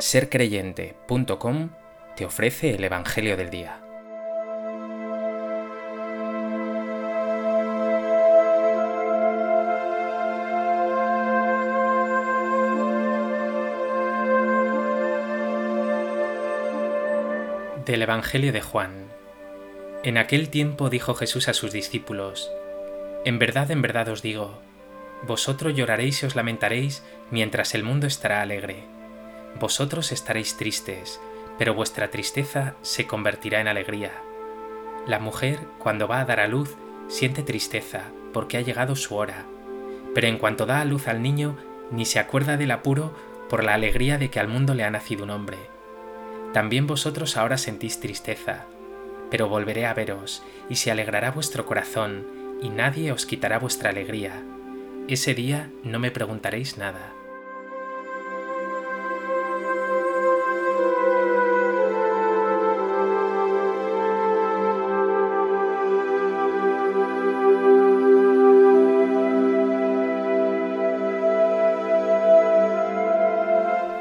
sercreyente.com te ofrece el Evangelio del Día. Del Evangelio de Juan. En aquel tiempo dijo Jesús a sus discípulos, En verdad, en verdad os digo, vosotros lloraréis y os lamentaréis mientras el mundo estará alegre. Vosotros estaréis tristes, pero vuestra tristeza se convertirá en alegría. La mujer, cuando va a dar a luz, siente tristeza, porque ha llegado su hora, pero en cuanto da a luz al niño, ni se acuerda del apuro por la alegría de que al mundo le ha nacido un hombre. También vosotros ahora sentís tristeza, pero volveré a veros, y se alegrará vuestro corazón, y nadie os quitará vuestra alegría. Ese día no me preguntaréis nada.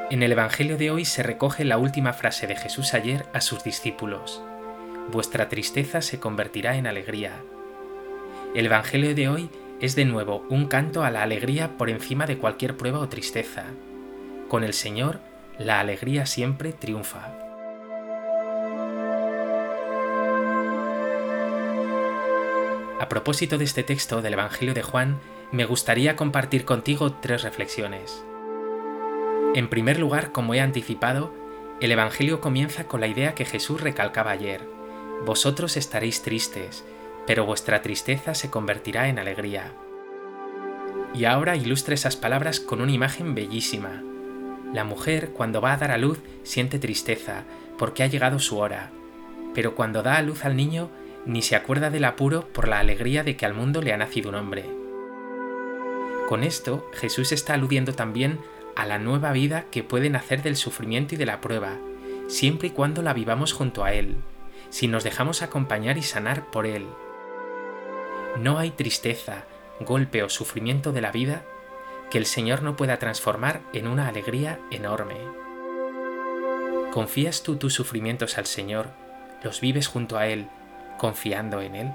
En el Evangelio de hoy se recoge la última frase de Jesús ayer a sus discípulos. Vuestra tristeza se convertirá en alegría. El Evangelio de hoy es de nuevo un canto a la alegría por encima de cualquier prueba o tristeza. Con el Señor, la alegría siempre triunfa. A propósito de este texto del Evangelio de Juan, me gustaría compartir contigo tres reflexiones. En primer lugar, como he anticipado, el Evangelio comienza con la idea que Jesús recalcaba ayer. Vosotros estaréis tristes, pero vuestra tristeza se convertirá en alegría. Y ahora ilustra esas palabras con una imagen bellísima. La mujer, cuando va a dar a luz, siente tristeza, porque ha llegado su hora, pero cuando da a luz al niño, ni se acuerda del apuro por la alegría de que al mundo le ha nacido un hombre. Con esto, Jesús está aludiendo también a la nueva vida que puede nacer del sufrimiento y de la prueba, siempre y cuando la vivamos junto a Él, si nos dejamos acompañar y sanar por Él. No hay tristeza, golpe o sufrimiento de la vida que el Señor no pueda transformar en una alegría enorme. ¿Confías tú tus sufrimientos al Señor? ¿Los vives junto a Él, confiando en Él?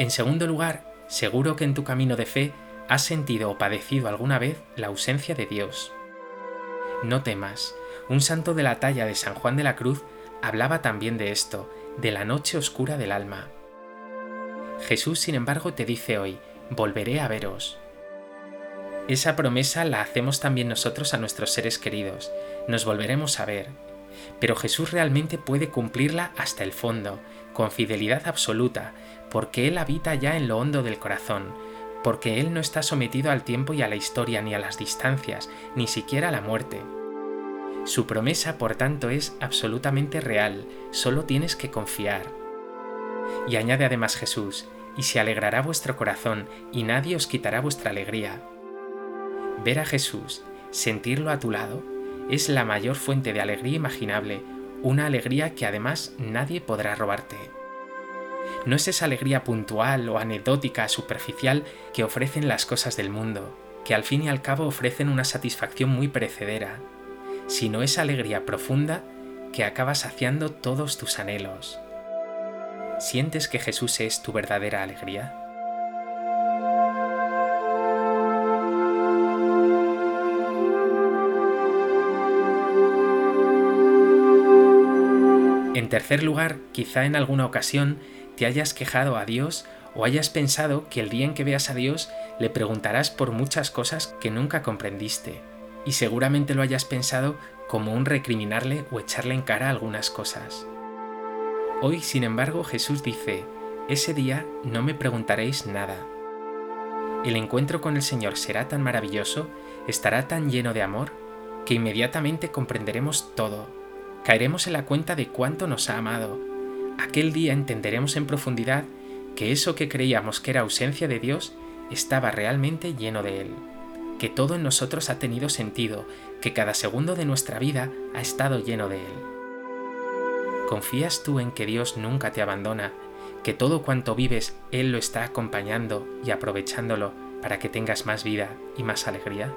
En segundo lugar, seguro que en tu camino de fe ¿Has sentido o padecido alguna vez la ausencia de Dios? No temas, un santo de la talla de San Juan de la Cruz hablaba también de esto, de la noche oscura del alma. Jesús, sin embargo, te dice hoy, volveré a veros. Esa promesa la hacemos también nosotros a nuestros seres queridos, nos volveremos a ver. Pero Jesús realmente puede cumplirla hasta el fondo, con fidelidad absoluta, porque Él habita ya en lo hondo del corazón, porque Él no está sometido al tiempo y a la historia ni a las distancias, ni siquiera a la muerte. Su promesa, por tanto, es absolutamente real, solo tienes que confiar. Y añade además Jesús, y se alegrará vuestro corazón, y nadie os quitará vuestra alegría. Ver a Jesús, sentirlo a tu lado, es la mayor fuente de alegría imaginable, una alegría que además nadie podrá robarte no es esa alegría puntual o anecdótica, superficial que ofrecen las cosas del mundo, que al fin y al cabo ofrecen una satisfacción muy perecedera, sino esa alegría profunda que acaba saciando todos tus anhelos. ¿Sientes que Jesús es tu verdadera alegría? En tercer lugar, quizá en alguna ocasión te hayas quejado a Dios o hayas pensado que el día en que veas a Dios le preguntarás por muchas cosas que nunca comprendiste, y seguramente lo hayas pensado como un recriminarle o echarle en cara algunas cosas. Hoy, sin embargo, Jesús dice, ese día no me preguntaréis nada. El encuentro con el Señor será tan maravilloso, estará tan lleno de amor, que inmediatamente comprenderemos todo, caeremos en la cuenta de cuánto nos ha amado, aquel día entenderemos en profundidad que eso que creíamos que era ausencia de Dios estaba realmente lleno de Él, que todo en nosotros ha tenido sentido, que cada segundo de nuestra vida ha estado lleno de Él. ¿Confías tú en que Dios nunca te abandona, que todo cuanto vives Él lo está acompañando y aprovechándolo para que tengas más vida y más alegría?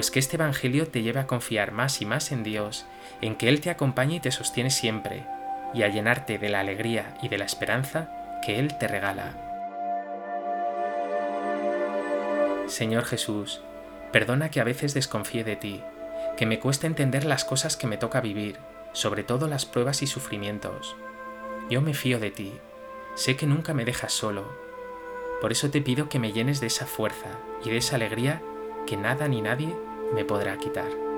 Pues que este Evangelio te lleve a confiar más y más en Dios, en que Él te acompaña y te sostiene siempre, y a llenarte de la alegría y de la esperanza que Él te regala. Señor Jesús, perdona que a veces desconfíe de ti, que me cuesta entender las cosas que me toca vivir, sobre todo las pruebas y sufrimientos. Yo me fío de ti, sé que nunca me dejas solo. Por eso te pido que me llenes de esa fuerza y de esa alegría que nada ni nadie me podrá quitar.